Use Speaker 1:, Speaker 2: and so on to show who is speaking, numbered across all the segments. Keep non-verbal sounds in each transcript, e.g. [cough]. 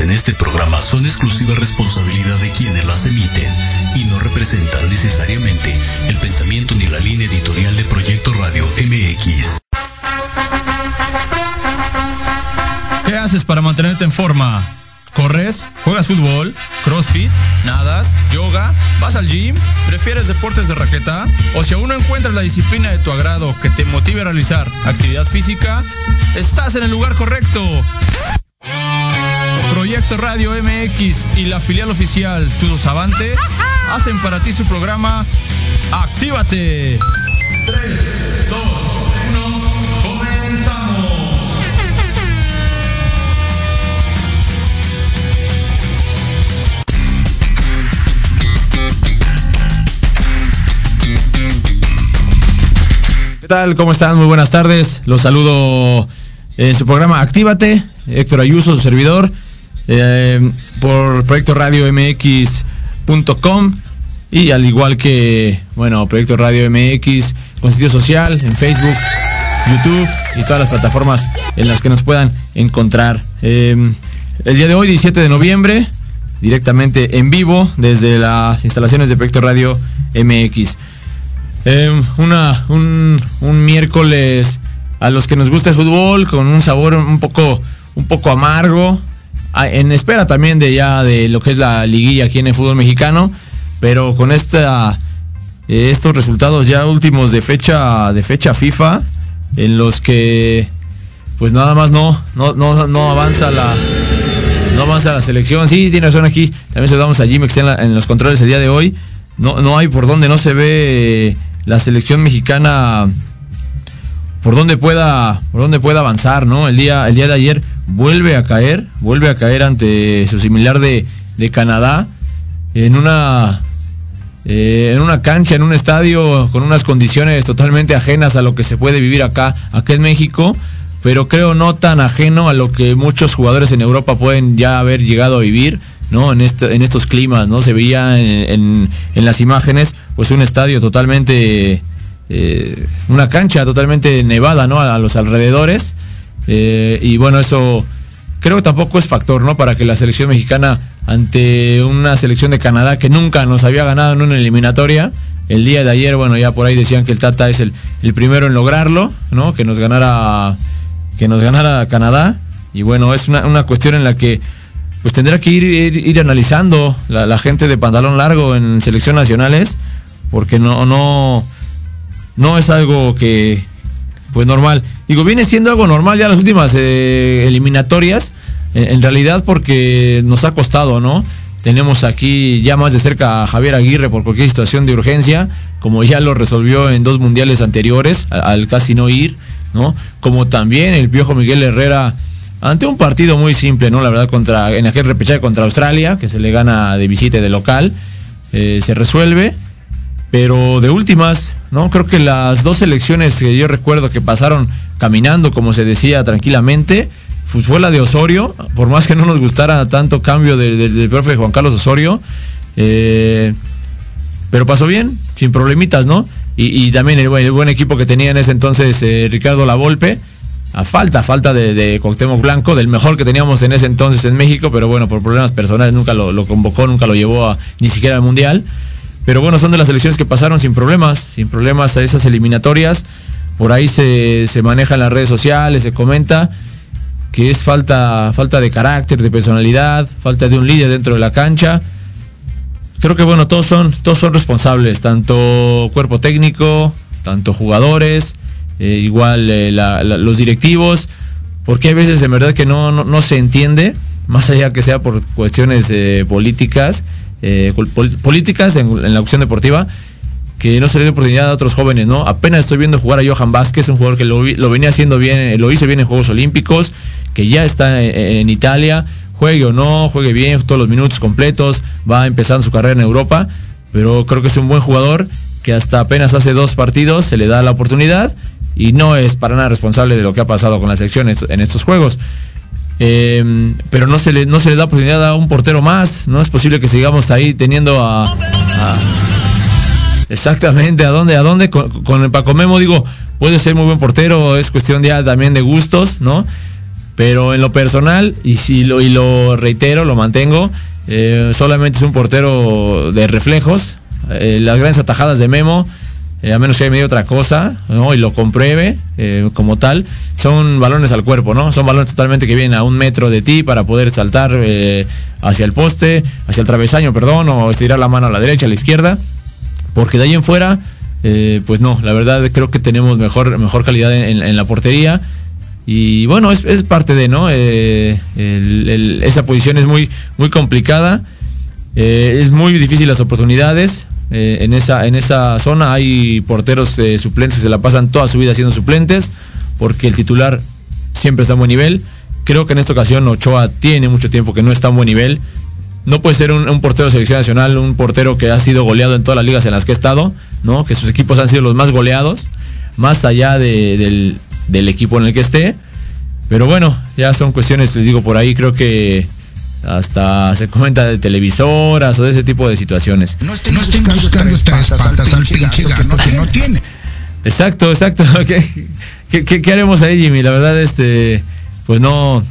Speaker 1: En este programa son exclusiva responsabilidad de quienes las emiten y no representan necesariamente el pensamiento ni la línea editorial de Proyecto Radio MX.
Speaker 2: ¿Qué haces para mantenerte en forma? ¿Corres? ¿Juegas fútbol? ¿Crossfit? ¿Nadas? ¿Yoga? ¿Vas al gym? ¿Prefieres deportes de raqueta? ¿O si aún no encuentras la disciplina de tu agrado que te motive a realizar actividad física? Estás en el lugar correcto. Proyecto Radio MX y la filial oficial Tudo Avante [laughs] hacen para ti su programa Actívate. 3, 2, 1, comenzamos. ¿Qué tal? ¿Cómo están? Muy buenas tardes. Los saludo en su programa Actívate. Héctor Ayuso, su servidor, eh, por Proyecto Radio MX.com y al igual que, bueno, Proyecto Radio MX con sitio social en Facebook, YouTube y todas las plataformas en las que nos puedan encontrar. Eh, el día de hoy, 17 de noviembre, directamente en vivo desde las instalaciones de Proyecto Radio MX. Eh, una, un, un miércoles a los que nos gusta el fútbol con un sabor un poco un poco amargo, en espera también de ya de lo que es la liguilla aquí en el fútbol mexicano, pero con esta eh, estos resultados ya últimos de fecha de fecha FIFA en los que pues nada más no no no, no avanza la no avanza la selección. Sí, tiene razón aquí. También saludamos a Jimmy que está en, en, los controles el día de hoy. No, no hay por donde no se ve la selección mexicana por donde pueda por donde pueda avanzar, ¿no? El día el día de ayer vuelve a caer, vuelve a caer ante su similar de, de Canadá en una eh, en una cancha, en un estadio con unas condiciones totalmente ajenas a lo que se puede vivir acá, acá en México, pero creo no tan ajeno a lo que muchos jugadores en Europa pueden ya haber llegado a vivir, ¿no? En, este, en estos climas, ¿no? Se veía en, en, las imágenes, pues un estadio totalmente, eh, una cancha totalmente nevada, ¿no? A los alrededores. Eh, y bueno, eso creo que tampoco es factor, ¿no? Para que la selección mexicana, ante una selección de Canadá que nunca nos había ganado en una eliminatoria, el día de ayer, bueno, ya por ahí decían que el Tata es el, el primero en lograrlo, ¿no? Que nos ganara, que nos ganara Canadá. Y bueno, es una, una cuestión en la que pues tendrá que ir, ir, analizando la, la, gente de pantalón largo en selecciones nacionales, porque no, no, no es algo que, pues normal. Digo, viene siendo algo normal ya las últimas eh, eliminatorias, en, realidad porque nos ha costado, ¿no? Tenemos aquí ya más de cerca a Javier Aguirre por cualquier situación de urgencia, como ya lo resolvió en dos mundiales anteriores, al, casi no ir, ¿no? Como también el Piojo Miguel Herrera ante un partido muy simple, ¿no? La verdad, contra, en aquel repechaje contra Australia, que se le gana de visita de local, eh, se resuelve. Pero de últimas, ¿no? Creo que las dos elecciones que yo recuerdo que pasaron caminando, como se decía, tranquilamente, pues fue la de Osorio, por más que no nos gustara tanto cambio del, del, del profe Juan Carlos Osorio, eh, pero pasó bien, sin problemitas, ¿no? Y, y también el, el, buen equipo que tenía en ese entonces eh, Ricardo Lavolpe, a falta, falta de, de Blanco, del mejor que teníamos en ese entonces en México, pero bueno, por problemas personales nunca lo, lo convocó, nunca lo llevó a, ni siquiera al Mundial. Pero bueno, son de las elecciones que pasaron sin problemas, sin problemas a esas eliminatorias. Por ahí se, se maneja en las redes sociales, se comenta que es falta, falta de carácter, de personalidad, falta de un líder dentro de la cancha. Creo que bueno, todos son, todos son responsables, tanto cuerpo técnico, tanto jugadores, eh, igual eh, los directivos, porque hay veces en verdad que no, no, no se entiende, más allá que sea por cuestiones eh, políticas, eh, pol políticas en, la opción deportiva, que no se le dio oportunidad a otros jóvenes, ¿no? Apenas estoy viendo jugar a Johan Vázquez, un jugador que lo, venía haciendo bien, lo hizo bien en Juegos Olímpicos, que ya está en, en Italia, juegue o no, juegue bien todos los minutos completos, va empezando su carrera en Europa, pero creo que es un buen jugador que hasta apenas hace dos partidos se le da la oportunidad y no es para nada responsable de lo que ha pasado con las selecciones en estos juegos. Eh, pero no se, le, no se le da oportunidad a un portero más. No es posible que sigamos ahí teniendo a. exactamente, ¿a dónde? ¿A dónde? Con, con, el Paco Memo, digo, puede ser muy buen portero, es cuestión ya también de gustos, ¿no? Pero en lo personal, y, si lo, y lo reitero, lo mantengo, eh, solamente es un portero de reflejos. Eh, las grandes atajadas de Memo, a menos que haya medio otra cosa, y lo compruebe como tal, son balones al cuerpo, ¿no? Son balones totalmente que vienen a un metro de ti para poder saltar hacia el poste, hacia el travesaño, perdón, o estirar la mano a la derecha, a la izquierda. Porque de ahí en fuera, pues no, la verdad creo que tenemos mejor, mejor calidad en la portería. Y bueno, es, parte de, ¿no? Eh, esa posición es muy, muy complicada. Eh, es muy difícil las oportunidades. Eh, en, esa, en esa zona hay porteros suplentes que se la pasan toda su vida siendo suplentes, porque el titular siempre está a buen nivel. Creo que en esta ocasión Ochoa tiene mucho tiempo que no está a buen nivel. No puede ser un, portero de selección nacional, un portero que ha sido goleado en todas las ligas en las que ha estado, ¿no? Que sus equipos han sido los más goleados, más allá del, del equipo en el que esté. Pero bueno, ya son cuestiones, les digo, por ahí creo que hasta se comenta de televisoras o de ese tipo de situaciones.
Speaker 3: No estén, buscando, tres patas, al pinche gato que no tiene.
Speaker 2: Exacto, exacto. [laughs] ¿Qué, haremos ahí, Jimmy? La verdad, este, pues no,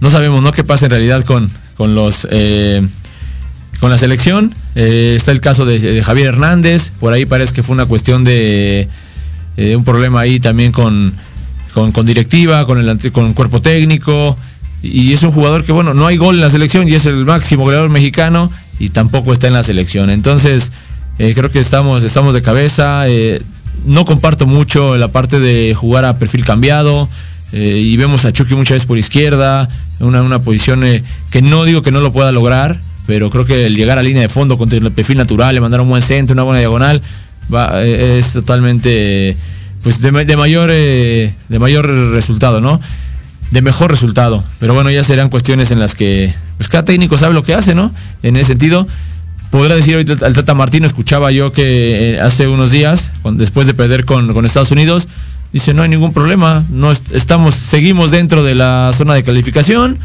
Speaker 2: no sabemos, ¿no? ¿Qué pasa en realidad con, con los, eh, con la selección? Eh, está el caso de, Javier Hernández, por ahí parece que fue una cuestión de eh, un problema ahí también con, con, directiva, con el, con cuerpo técnico. Y es un jugador que, bueno, no hay gol en la selección y es el máximo goleador mexicano y tampoco está en la selección. Entonces, eh, creo que estamos, estamos de cabeza. Eh, no comparto mucho la parte de jugar a perfil cambiado. y vemos a Chucky muchas veces por izquierda, una, una posición que no digo que no lo pueda lograr, pero creo que el llegar a línea de fondo con el perfil natural, le mandar un buen centro, una buena diagonal, eh, es totalmente pues de, mayor eh, de mayor resultado, ¿no? De mejor resultado. Pero bueno, ya serán cuestiones en las que pues cada técnico sabe lo que hace, ¿no? En ese sentido, podrá decir ahorita al Tata Martino, escuchaba yo que eh, hace unos días, después de perder con, Estados Unidos, dice no hay ningún problema, no estamos, seguimos dentro de la zona de calificación.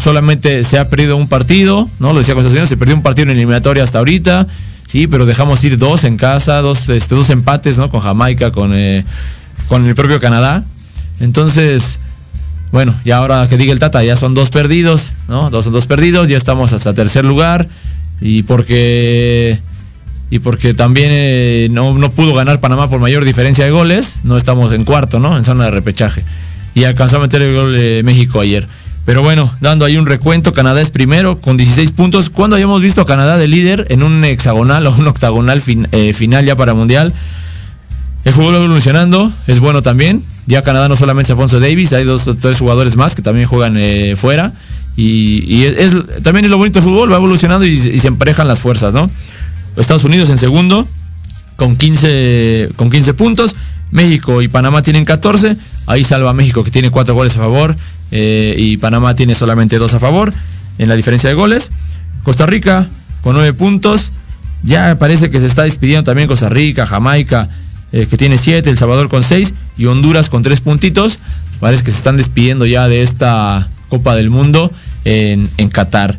Speaker 2: solamente se ha perdido un partido, ¿no? Lo decía se perdió un partido en eliminatoria hasta ahorita. Sí, pero dejamos ir dos en casa, dos, este, dos empates, ¿no? Con Jamaica, con, eh, con el propio Canadá. Entonces, bueno, ya ahora que diga el Tata, ya son dos perdidos, ¿no? Dos son dos perdidos, ya estamos hasta tercer lugar. Y porque y porque también eh, no, no, pudo ganar Panamá por mayor diferencia de goles, no estamos en cuarto, ¿no? En zona de repechaje. Y alcanzó a meter el gol de México ayer. Pero bueno, dando ahí un recuento, Canadá es primero con 16 puntos. Cuando hayamos visto a Canadá de líder en un hexagonal o un octagonal eh, final ya para Mundial? El fútbol evolucionando, es bueno también. Ya Canadá no solamente es Alfonso Davis, hay dos o tres jugadores más que también juegan eh, fuera. Y, es, también es lo bonito del fútbol, va evolucionando y, se emparejan las fuerzas, ¿no? Estados Unidos en segundo, con 15, con 15 puntos. México y Panamá tienen 14. Ahí salva México que tiene 4 goles a favor. Eh, y Panamá tiene solamente dos a favor en la diferencia de goles. Costa Rica con nueve puntos. Ya parece que se está despidiendo también Costa Rica, Jamaica, eh, que tiene siete, El Salvador con seis y Honduras con tres puntitos. Parece que se están despidiendo ya de esta Copa del Mundo en, Qatar.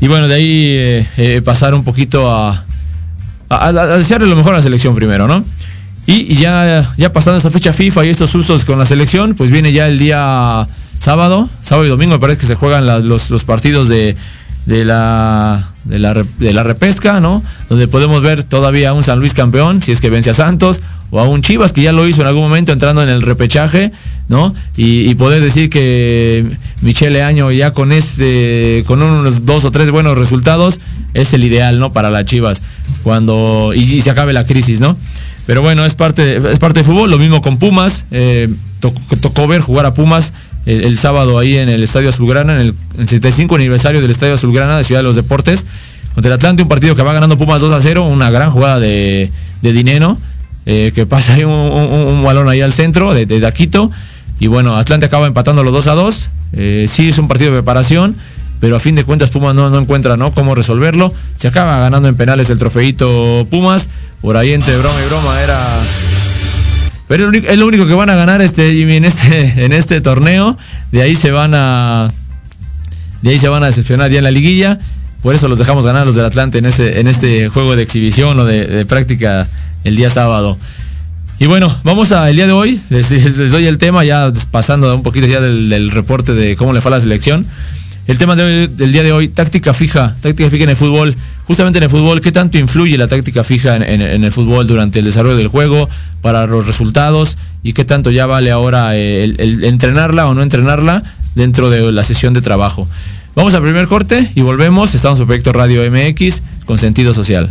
Speaker 2: Y bueno, de ahí eh, pasar un poquito a, a, desearle lo mejor a la selección primero, ¿no? Y, ya, ya pasando esta fecha FIFA y estos usos con la selección, pues viene ya el día sábado, sábado y domingo me parece que se juegan los, partidos de, la, de, la, repesca, ¿no? Donde podemos ver todavía a un San Luis campeón, si es que vence a Santos, o a un Chivas que ya lo hizo en algún momento entrando en el repechaje, ¿no? Y, poder decir que Michele Año ya con ese, con unos dos o tres buenos resultados, es el ideal, ¿no? Para las Chivas, cuando, y, se acabe la crisis, ¿no? Pero bueno, es parte, es parte de fútbol, lo mismo con Pumas, eh, tocó ver jugar a Pumas el, sábado ahí en el Estadio Azulgrana, en el, 75 aniversario del Estadio Azulgrana de Ciudad de los Deportes, contra el Atlante, un partido que va ganando Pumas 2 a 0, una gran jugada de, de dinero, eh, que [laughs] pasa ahí un, balón ahí al centro de, de Daquito, y bueno, Atlante acaba empatando los 2 a 2, eh, sí es un partido de preparación, pero a fin de cuentas Pumas no, no encuentra ¿no? cómo resolverlo, se acaba ganando en penales el trofeito Pumas, por ahí entre broma y broma era pero es lo único que van a ganar este, en este, [laughs] en este torneo. De ahí se van a. De ahí se van a decepcionar ya en la liguilla. Por eso los dejamos ganar los del Atlante en, ese, en este juego de exhibición o de, práctica el día sábado. Y bueno, vamos a el día de hoy, les, [laughs] doy el tema, ya pasando un poquito ya del reporte de cómo le fue a la selección. El tema del día de hoy, táctica fija, táctica fija en el fútbol. Justamente en el fútbol, ¿qué tanto influye la táctica fija en, el fútbol durante el desarrollo del juego, para los resultados? ¿Y qué tanto ya vale ahora eh, entrenarla o no entrenarla dentro de la sesión de trabajo? Vamos al primer corte y volvemos. Estamos en Proyecto Radio MX con sentido social.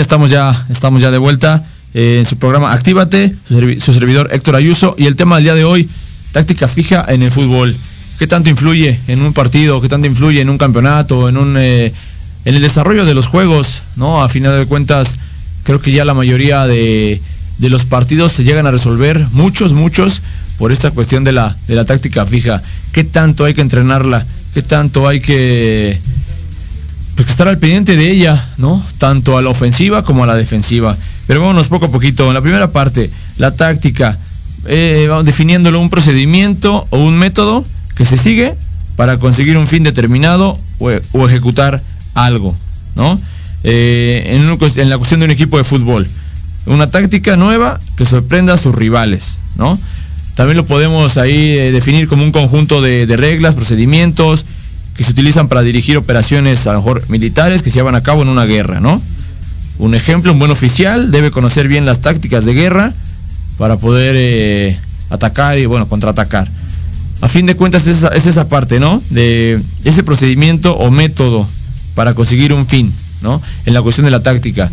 Speaker 2: Estamos ya, estamos ya de vuelta eh, en su programa Actívate, su, servi- su servidor Héctor Ayuso y el tema del día de hoy, táctica fija en el fútbol. ¿Qué tanto influye en un partido? ¿Qué tanto influye en un campeonato? En un eh, en el desarrollo de los juegos, ¿no? A final de cuentas, creo que ya la mayoría de, de los partidos se llegan a resolver, muchos, muchos, por esta cuestión de la, de la táctica fija. ¿Qué tanto hay que entrenarla? ¿Qué tanto hay que pues estar al pendiente de ella, ¿no? Tanto a la ofensiva como a la defensiva. Pero vámonos poco a poquito. En la primera parte, la táctica, eh, vamos definiéndolo un procedimiento o un método que se sigue para conseguir un fin determinado o, ejecutar algo, ¿no? Eh, en, un en la cuestión de un equipo de fútbol. Una táctica nueva que sorprenda a sus rivales, ¿no? También lo podemos ahí eh, definir como un conjunto de reglas, procedimientos que se utilizan para dirigir operaciones a lo mejor militares que se llevan a cabo en una guerra, ¿no? un ejemplo, un buen oficial, debe conocer bien las tácticas de guerra para poder eh, atacar y bueno, contraatacar. A fin de cuentas es esa, es esa parte, ¿no? De ese procedimiento o método para conseguir un fin, ¿no? En la cuestión de la táctica.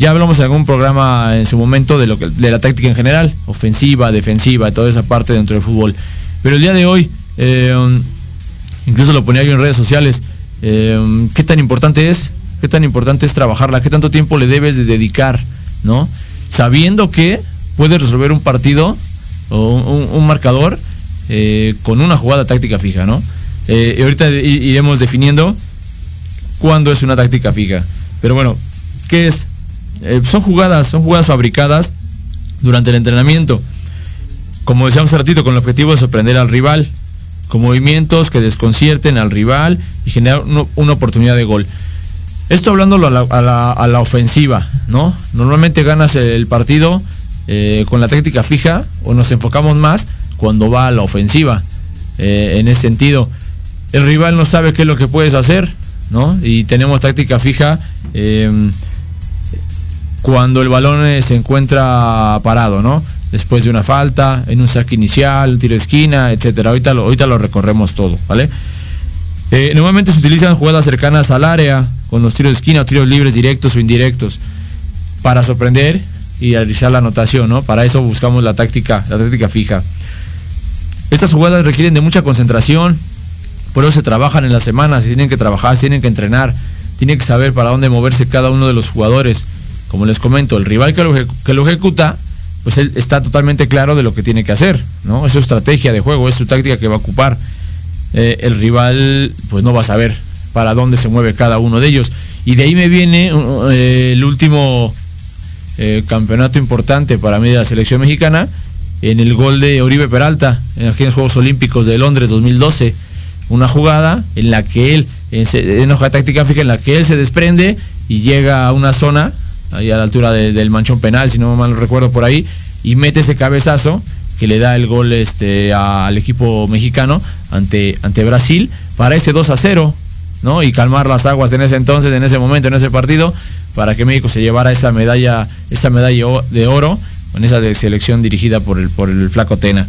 Speaker 2: Ya hablamos en algún programa en su momento de, lo que, de la táctica en general, ofensiva, defensiva, toda esa parte dentro del fútbol. Pero el día de hoy, eh, incluso lo ponía yo en redes sociales, eh, ¿qué tan importante es? ¿Qué tan importante es trabajarla? ¿Qué tanto tiempo le debes de dedicar? ¿No? Sabiendo que puedes resolver un partido o un, marcador eh, con una jugada táctica fija, ¿no? Eh, y ahorita iremos definiendo cuándo es una táctica fija. Pero bueno, ¿qué es? Eh, son jugadas, son jugadas fabricadas durante el entrenamiento. Como decíamos hace ratito, con el objetivo de sorprender al rival, con movimientos que desconcierten al rival y generar una oportunidad de gol. Esto hablándolo a la, a la- ofensiva, ¿no? Normalmente ganas el partido eh, con la táctica fija o nos enfocamos más cuando va a la ofensiva. Eh, en ese sentido, el rival no sabe qué es lo que puedes hacer, ¿no? Y tenemos táctica fija eh, cuando el balón se encuentra parado, ¿no? Después de una falta, en un saque inicial, un tiro de esquina, etcétera. Ahorita lo, ahorita recorremos todo, ¿vale? Eh, normalmente se utilizan jugadas cercanas al área, con los tiros de esquina o tiros libres directos o indirectos, para sorprender y realizar la anotación, ¿no? Para eso buscamos la táctica, la táctica fija. Estas jugadas requieren de mucha concentración, por eso se trabajan en las semanas, se tienen que trabajar, se tienen que entrenar, tienen que saber para dónde moverse cada uno de los jugadores. Como les comento, el rival que lo, que lo ejecuta, pues él está totalmente claro de lo que tiene que hacer, ¿no? Es su estrategia de juego, es su táctica que va a ocupar. Eh, el rival, pues no va a saber para dónde se mueve cada uno de ellos. Y de ahí me viene uh, eh, el último eh, campeonato importante para mí de la selección mexicana en el gol de Oribe Peralta en aquellos Juegos Olímpicos de Londres 2012. Una jugada en la que él, en, una jugada táctica en la que él se desprende y llega a una zona, ahí a la altura de- del manchón penal, si no mal recuerdo por ahí, y mete ese cabezazo que le da el gol este, al equipo mexicano ante, ante Brasil para ese 2 a 0, ¿no? Y calmar las aguas en ese entonces, en ese momento, en ese partido, para que México se llevara esa medalla, esa medalla de oro en esa de selección dirigida por el, por el flaco Tena.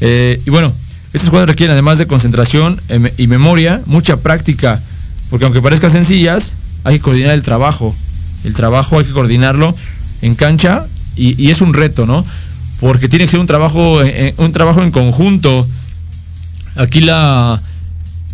Speaker 2: Eh, y bueno, estas jugadas requieren además de concentración em- y memoria, mucha práctica, porque aunque parezcan sencillas, hay que coordinar el trabajo. El trabajo hay que coordinarlo en cancha y, es un reto, ¿no? Porque tiene que ser un trabajo, eh, un trabajo en conjunto. Aquí la,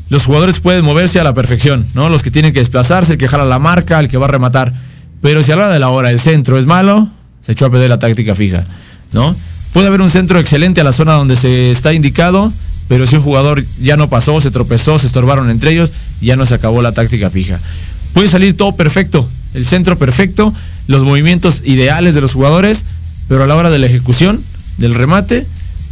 Speaker 2: los jugadores pueden moverse a la perfección, ¿no? Los que tienen que desplazarse, el que jala la marca, el que va a rematar. Pero si a la hora de la hora el centro es malo, se echó a perder la táctica fija, ¿no? Puede haber un centro excelente a la zona donde se está indicado, pero si un jugador ya no pasó, se tropezó, se estorbaron entre ellos, ya no se acabó la táctica fija. Puede salir todo perfecto, el centro perfecto, los movimientos ideales de los jugadores, pero a la hora de la ejecución, del remate,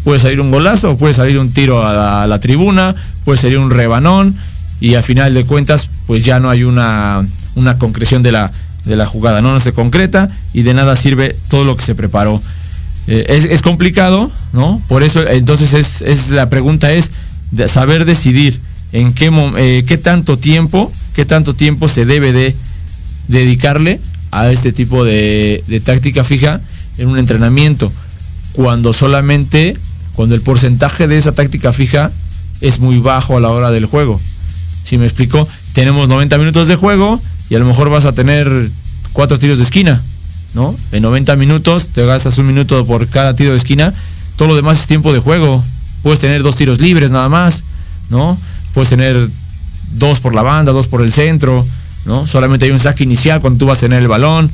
Speaker 2: puede salir un golazo, puede salir un tiro a la, a tribuna, puede salir un rebanón y al final de cuentas pues ya no hay una, una concreción de la, de la jugada, ¿no? no se concreta y de nada sirve todo lo que se preparó. Eh, es, es complicado, ¿no? Por eso entonces es, es la pregunta es de saber decidir en qué, eh, qué tanto tiempo, qué tanto tiempo se debe de dedicarle a este tipo de, de táctica fija en un entrenamiento cuando solamente cuando el porcentaje de esa táctica fija es muy bajo a la hora del juego. Si me explico, tenemos 90 minutos de juego y a lo mejor vas a tener cuatro tiros de esquina, ¿no? En 90 minutos te gastas un minuto por cada tiro de esquina, todo lo demás es tiempo de juego. Puedes tener dos tiros libres nada más, ¿no? Puedes tener dos por la banda, dos por el centro, ¿no? Solamente hay un saque inicial cuando tú vas a tener el balón,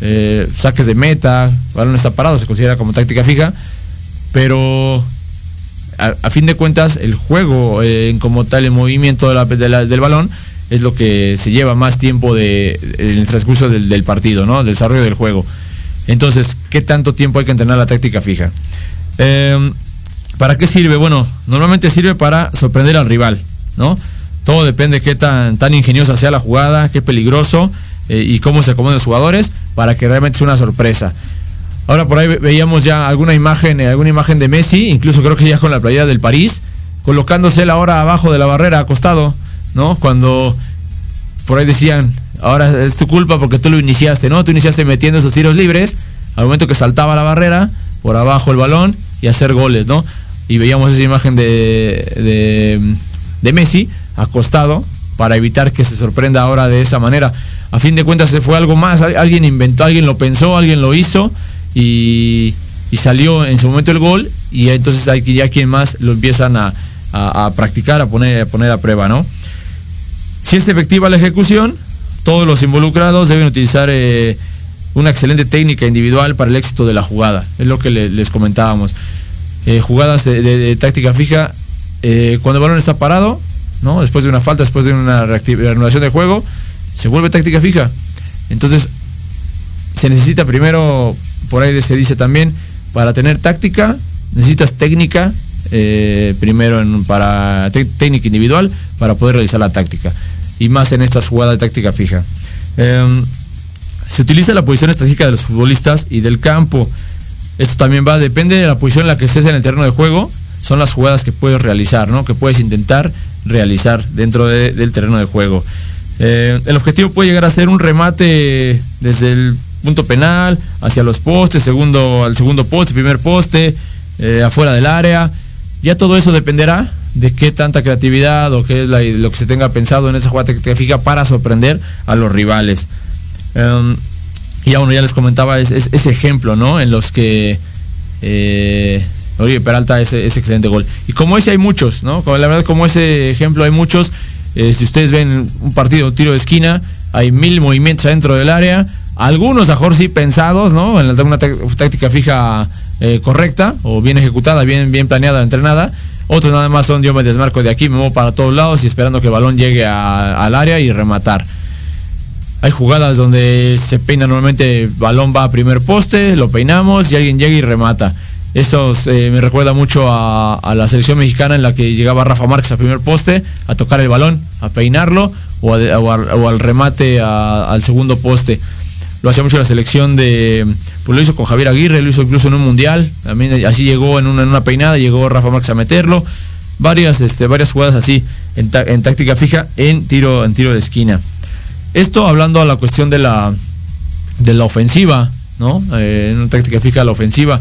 Speaker 2: eh, saques de meta, balón está parado, se considera como táctica fija, pero a, fin de cuentas el juego eh, como tal, el movimiento de la- de la- del balón es lo que se lleva más tiempo de, en el transcurso del, partido, ¿no? Del desarrollo del juego. Entonces, ¿qué tanto tiempo hay que entrenar la táctica fija? Eh, ¿Para qué sirve? Bueno, normalmente sirve para sorprender al rival, ¿no? Todo depende de qué tan, tan ingeniosa sea la jugada, qué peligroso eh, y cómo se acomoden los jugadores para que realmente sea una sorpresa. Ahora por ahí ve- veíamos ya alguna imagen, eh, alguna imagen de Messi, incluso creo que ya con la playera del París, colocándose él ahora abajo de la barrera, acostado, ¿no? Cuando por ahí decían, ahora es tu culpa porque tú lo iniciaste, ¿no? Tú iniciaste metiendo esos tiros libres, al momento que saltaba la barrera, por abajo el balón y hacer goles, ¿no? Y veíamos esa imagen de, de Messi acostado para evitar que se sorprenda ahora de esa manera. A fin de cuentas fue algo más, al- alguien inventó, alguien lo pensó, alguien lo hizo y, y salió en su momento el gol y entonces hay que ya quien más lo empiezan a, a- practicar, a poner, a poner a prueba, ¿no? Si es efectiva la ejecución, todos los involucrados deben utilizar eh, una excelente técnica individual para el éxito de la jugada. Es lo que le- les comentábamos. Eh, jugadas de táctica fija, eh, cuando el balón está parado, ¿no? después de una falta, después de una reanudación de juego, se vuelve táctica fija. Entonces, se necesita primero, por ahí se dice también, para tener táctica, necesitas técnica, eh, primero en- para técnica individual, para poder realizar la táctica. Y más en estas jugadas de táctica fija. Em, se utiliza la posición estratégica de los futbolistas y del campo. Esto también va, depende de la posición en la que estés en el terreno de juego, son las jugadas que puedes realizar, ¿no? Que puedes intentar realizar dentro de- del terreno de juego. Eh, el objetivo puede llegar a ser un remate desde el punto penal hacia los postes, segundo al segundo poste, primer poste, eh, afuera del área. Ya todo eso dependerá de qué tanta creatividad o qué es la- lo que se tenga pensado en esa jugada fija para sorprender a los rivales. Em, y aún ya les comentaba es- es- ese ejemplo, ¿no? En los que eh, Oribe Peralta ese, ese excelente gol. Y como ese hay muchos, ¿no? Como, la verdad, como ese ejemplo hay muchos. Eh, si ustedes ven un partido, tiro de esquina, hay mil movimientos adentro del área. Algunos, a mejor sí pensados, ¿no? En una tá- táctica fija eh, correcta o bien ejecutada, bien, bien planeada, entrenada. Otros nada más son yo me desmarco de aquí, me muevo para todos lados y esperando que el balón llegue al área y rematar. Hay jugadas donde se peina normalmente, balón va a primer poste, lo peinamos y alguien llega y remata. Eso me recuerda mucho a, la selección mexicana en la que llegaba Rafa Márquez a primer poste a tocar el balón, a peinarlo o, al- al remate al segundo poste. Lo hacía mucho la selección de. Pues lo hizo con Javier Aguirre, lo hizo incluso en un mundial. También así llegó en una, peinada, llegó Rafa Márquez a meterlo. Varias, este, varias jugadas así, en táctica fija, en tiro, en tiro de esquina. Esto hablando a la cuestión de la, de la ofensiva, ¿no? Eh, en una táctica fija a la ofensiva.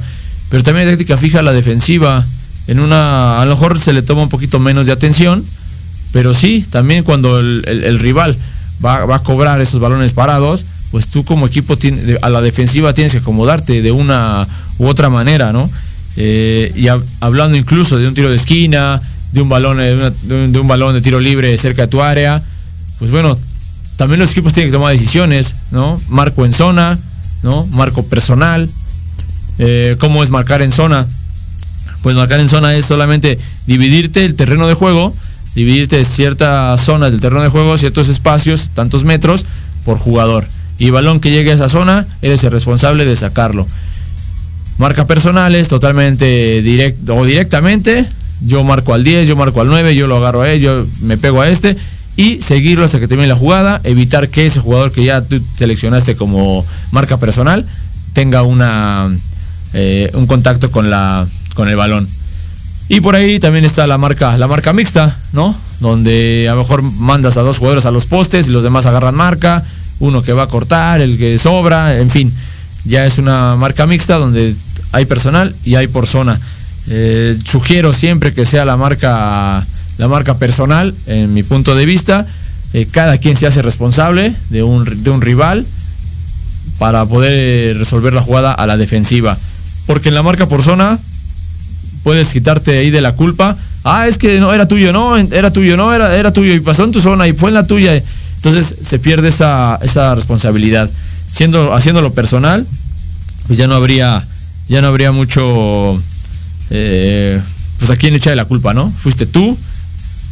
Speaker 2: Pero también en táctica fija a la defensiva. En una. A lo mejor se le toma un poquito menos de atención. Pero sí, también cuando el, rival va, va a cobrar esos balones parados, pues tú como equipo a la defensiva tienes que acomodarte de una u otra manera, ¿no? Eh, y hab- hablando incluso de un tiro de esquina, de un balón, eh, de un, de un balón de tiro libre cerca de tu área, pues bueno, también los equipos tienen que tomar decisiones, ¿no? Marco en zona, ¿no? Marco personal. Eh, ¿Cómo es marcar en zona? Pues marcar en zona es solamente dividirte el terreno de juego, dividirte ciertas zonas del terreno de juego, ciertos espacios, tantos metros por jugador. Y balón que llegue a esa zona, eres el responsable de sacarlo. Marca personales, totalmente directo o directamente. Yo marco al 10, yo marco al 9, yo lo agarro a él, yo me pego a este. Y seguirlo hasta que termine la jugada, evitar que ese jugador que ya tú seleccionaste como marca personal tenga una, eh, un contacto con, la, con el balón. Y por ahí también está la marca, la marca mixta, ¿no? Donde a lo mejor mandas a dos jugadores a los postes y los demás agarran marca, uno que va a cortar, el que sobra, en fin. Ya es una marca mixta donde hay personal y hay por zona. Eh, sugiero siempre que sea la marca, la marca personal, en mi punto de vista. Eh, cada quien se hace responsable de un, de un rival para poder resolver la jugada a la defensiva. Porque en la marca por zona puedes quitarte ahí de la culpa. Ah, es que no era tuyo, no, era tuyo, no, era, era tuyo y pasó en tu zona y fue en la tuya. Entonces se pierde esa, esa responsabilidad. Siendo, haciéndolo personal, pues ya no habría, ya no habría mucho, eh, pues a quién echarle la culpa, ¿no? Fuiste tú,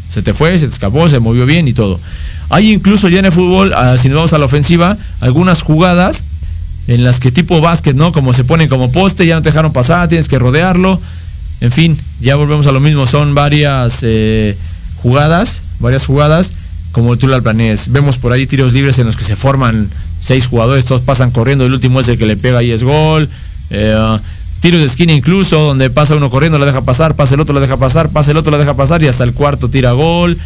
Speaker 2: se te fue, se te escapó, se movió bien y todo. Hay incluso ya en el fútbol, ah, si nos vamos a la ofensiva, algunas jugadas en las que tipo básquet, ¿no? Como se ponen como poste, ya no te dejaron pasar, tienes que rodearlo. En fin, ya volvemos a lo mismo, son varias eh, jugadas, varias jugadas, como tú la planees. Vemos por ahí tiros libres en los que se forman seis jugadores, todos pasan corriendo, el último es el que le pega y es gol. Eh, tiros de esquina incluso, donde pasa uno corriendo, le deja pasar, pasa el otro, le deja pasar, pasa el otro, le deja pasar y hasta el cuarto tira gol.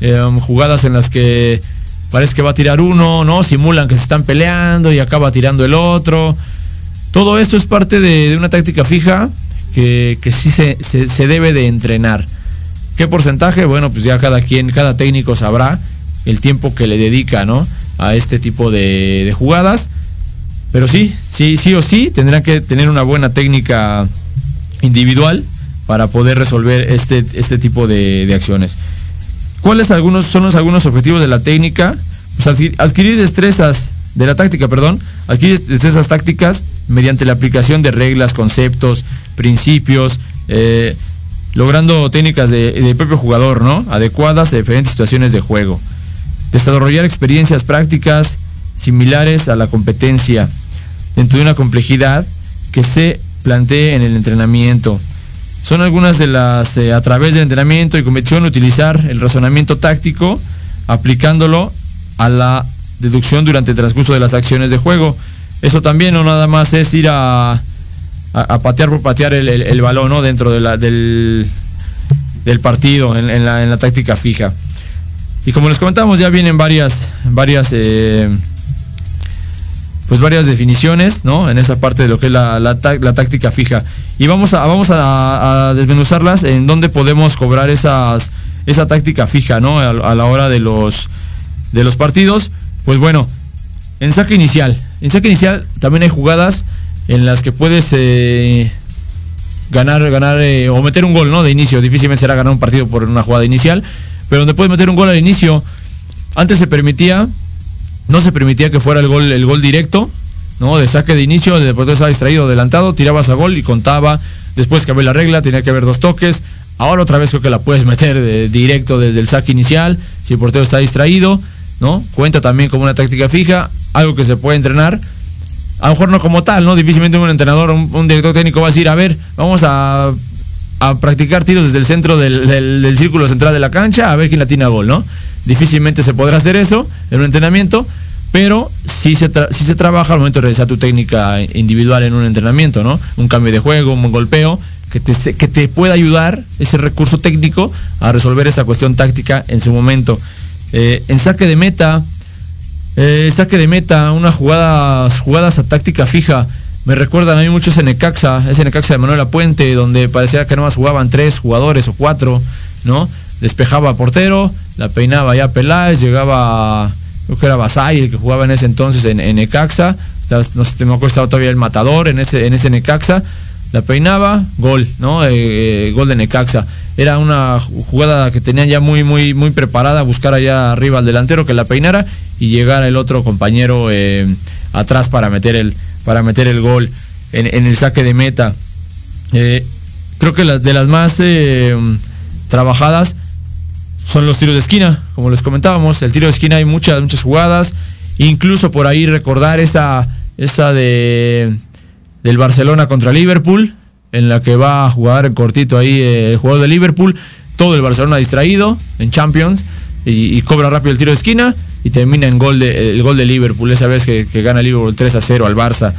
Speaker 2: Eh, jugadas en las que parece que va a tirar uno, ¿no? Simulan que se están peleando y acaba tirando el otro. Todo esto es parte de, una táctica fija que, sí se, se- debe de entrenar. ¿Qué porcentaje? Bueno, pues ya cada quien, cada técnico sabrá el tiempo que le dedica, ¿no? A este tipo de, jugadas. Pero sí, sí, sí o sí, tendrán que tener una buena técnica individual para poder resolver este, este tipo de acciones. ¿Cuáles algunos, son los algunos objetivos de la técnica? Pues adqui- adquirir destrezas, de la táctica, perdón, adquirir destrezas tácticas mediante la aplicación de reglas, conceptos, principios, eh, logrando técnicas de- del propio jugador, ¿no? Adecuadas a diferentes situaciones de juego. Desarrollar experiencias prácticas similares a la competencia dentro de una complejidad que se plantee en el entrenamiento. Son algunas de las, eh, a través del entrenamiento y competición, utilizar el razonamiento táctico aplicándolo a la deducción durante el transcurso de las acciones de juego. Eso también no nada más es ir a, a, patear por patear el, el- balón ¿no? dentro de la- del, del partido, en, en la, en la táctica fija. Y como les comentamos, ya vienen varias, varias, eh, pues varias definiciones, ¿no? En esa parte de lo que es la, la la táctica fija. Y vamos a, vamos a desmenuzarlas en dónde podemos cobrar esas, esa táctica fija, ¿no? A, a la hora de los, de los partidos. Pues bueno, en saque inicial. En saque inicial también hay jugadas en las que puedes eh, ganar, ganar eh, o meter un gol, ¿no? De inicio. Difícilmente será ganar un partido por una jugada inicial. Pero donde puedes meter un gol al inicio. Antes se permitía, no se permitía que fuera el gol, el gol directo, ¿no? De saque de inicio, el portero estaba distraído, adelantado, tirabas a gol y contaba. Después cambió la regla, tenía que haber dos toques. Ahora otra vez creo que la puedes meter de- directo desde el saque inicial, si el portero está distraído, ¿no? Cuenta también como una táctica fija, algo que se puede entrenar. A lo mejor no como tal, ¿no? Difícilmente un entrenador, un, un director técnico va a decir, a ver, vamos a, a practicar tiros desde el centro del, del- círculo central de la cancha, a ver quién la tiene a gol, ¿no? Difícilmente se podrá hacer eso en un entrenamiento, pero sí se, sí se trabaja al momento de realizar tu técnica individual en un entrenamiento, ¿no? Un cambio de juego, un golpeo, que te, que te pueda ayudar ese recurso técnico a resolver esa cuestión táctica en su momento. Eh, en saque de meta, eh, saque de meta, unas jugadas, jugadas a táctica fija. Me recuerdan a mí mucho ese Necaxa, ese Necaxa de Manuel Puente, donde parecía que nomás jugaban tres jugadores o cuatro, ¿no? Despejaba a portero, la peinaba ya Peláez, llegaba, creo que era Basay el que jugaba en ese entonces en, en Necaxa, no sé, me acuerdo estaba todavía el matador en ese, en ese Necaxa, la peinaba, gol, ¿no? Eh, eh, gol de Necaxa. Era una jugada que tenían ya muy, muy, muy preparada, buscar allá arriba al delantero que la peinara y llegara el otro compañero eh, atrás para meter el, para meter el gol en, el saque de meta. Eh, creo que las de las más eh, trabajadas son los tiros de esquina, como les comentábamos, el tiro de esquina hay muchas, muchas jugadas, incluso por ahí recordar esa, esa de del Barcelona contra Liverpool, en la que va a jugar cortito ahí eh, el jugador de Liverpool, todo el Barcelona distraído en Champions y, cobra rápido el tiro de esquina y termina en gol de, el gol de Liverpool, esa vez que, gana Liverpool 3 a 0 al Barça.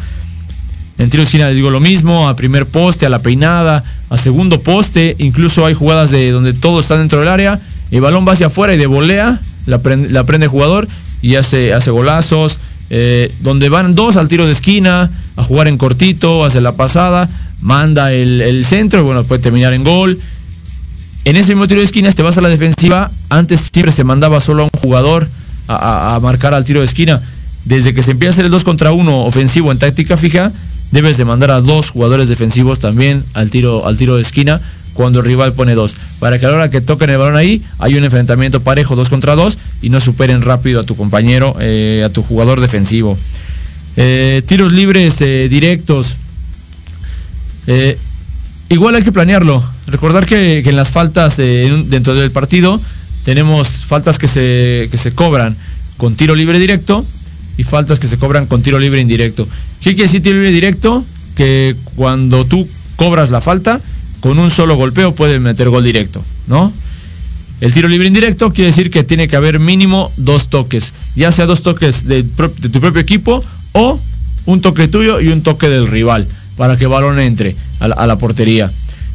Speaker 2: En tiro de esquina les digo lo mismo, a primer poste, a la peinada, a segundo poste, incluso hay jugadas de donde todo está dentro del área, el balón va hacia afuera y de volea, la prende, la prende el jugador y hace, hace golazos, eh, donde van dos al tiro de esquina, a jugar en cortito, hace la pasada, manda el, el centro y bueno, puede terminar en gol. En ese mismo tiro de esquina te vas a la defensiva, antes siempre se mandaba solo a un jugador a, marcar al tiro de esquina. Desde que se empieza a hacer el 2 contra 1 ofensivo en táctica fija, debes de mandar a dos jugadores defensivos también al tiro, al tiro de esquina cuando el rival pone dos. Para que a la hora que toquen el balón ahí, hay un enfrentamiento parejo 2 contra 2 y no superen rápido a tu compañero, eh, a tu jugador defensivo. Eh, tiros libres eh, directos. Igual hay que planearlo. Recordar que, en las faltas eh, dentro del partido tenemos faltas que se, que se cobran con tiro libre directo y faltas que se cobran con tiro libre indirecto. ¿Qué quiere decir tiro libre directo? Que cuando tú cobras la falta, con un solo golpeo puedes meter gol directo, ¿no? El tiro libre indirecto quiere decir que tiene que haber mínimo dos toques, ya sea dos toques de, tu propio equipo o un toque tuyo y un toque del rival para que balón entre a la, a la portería.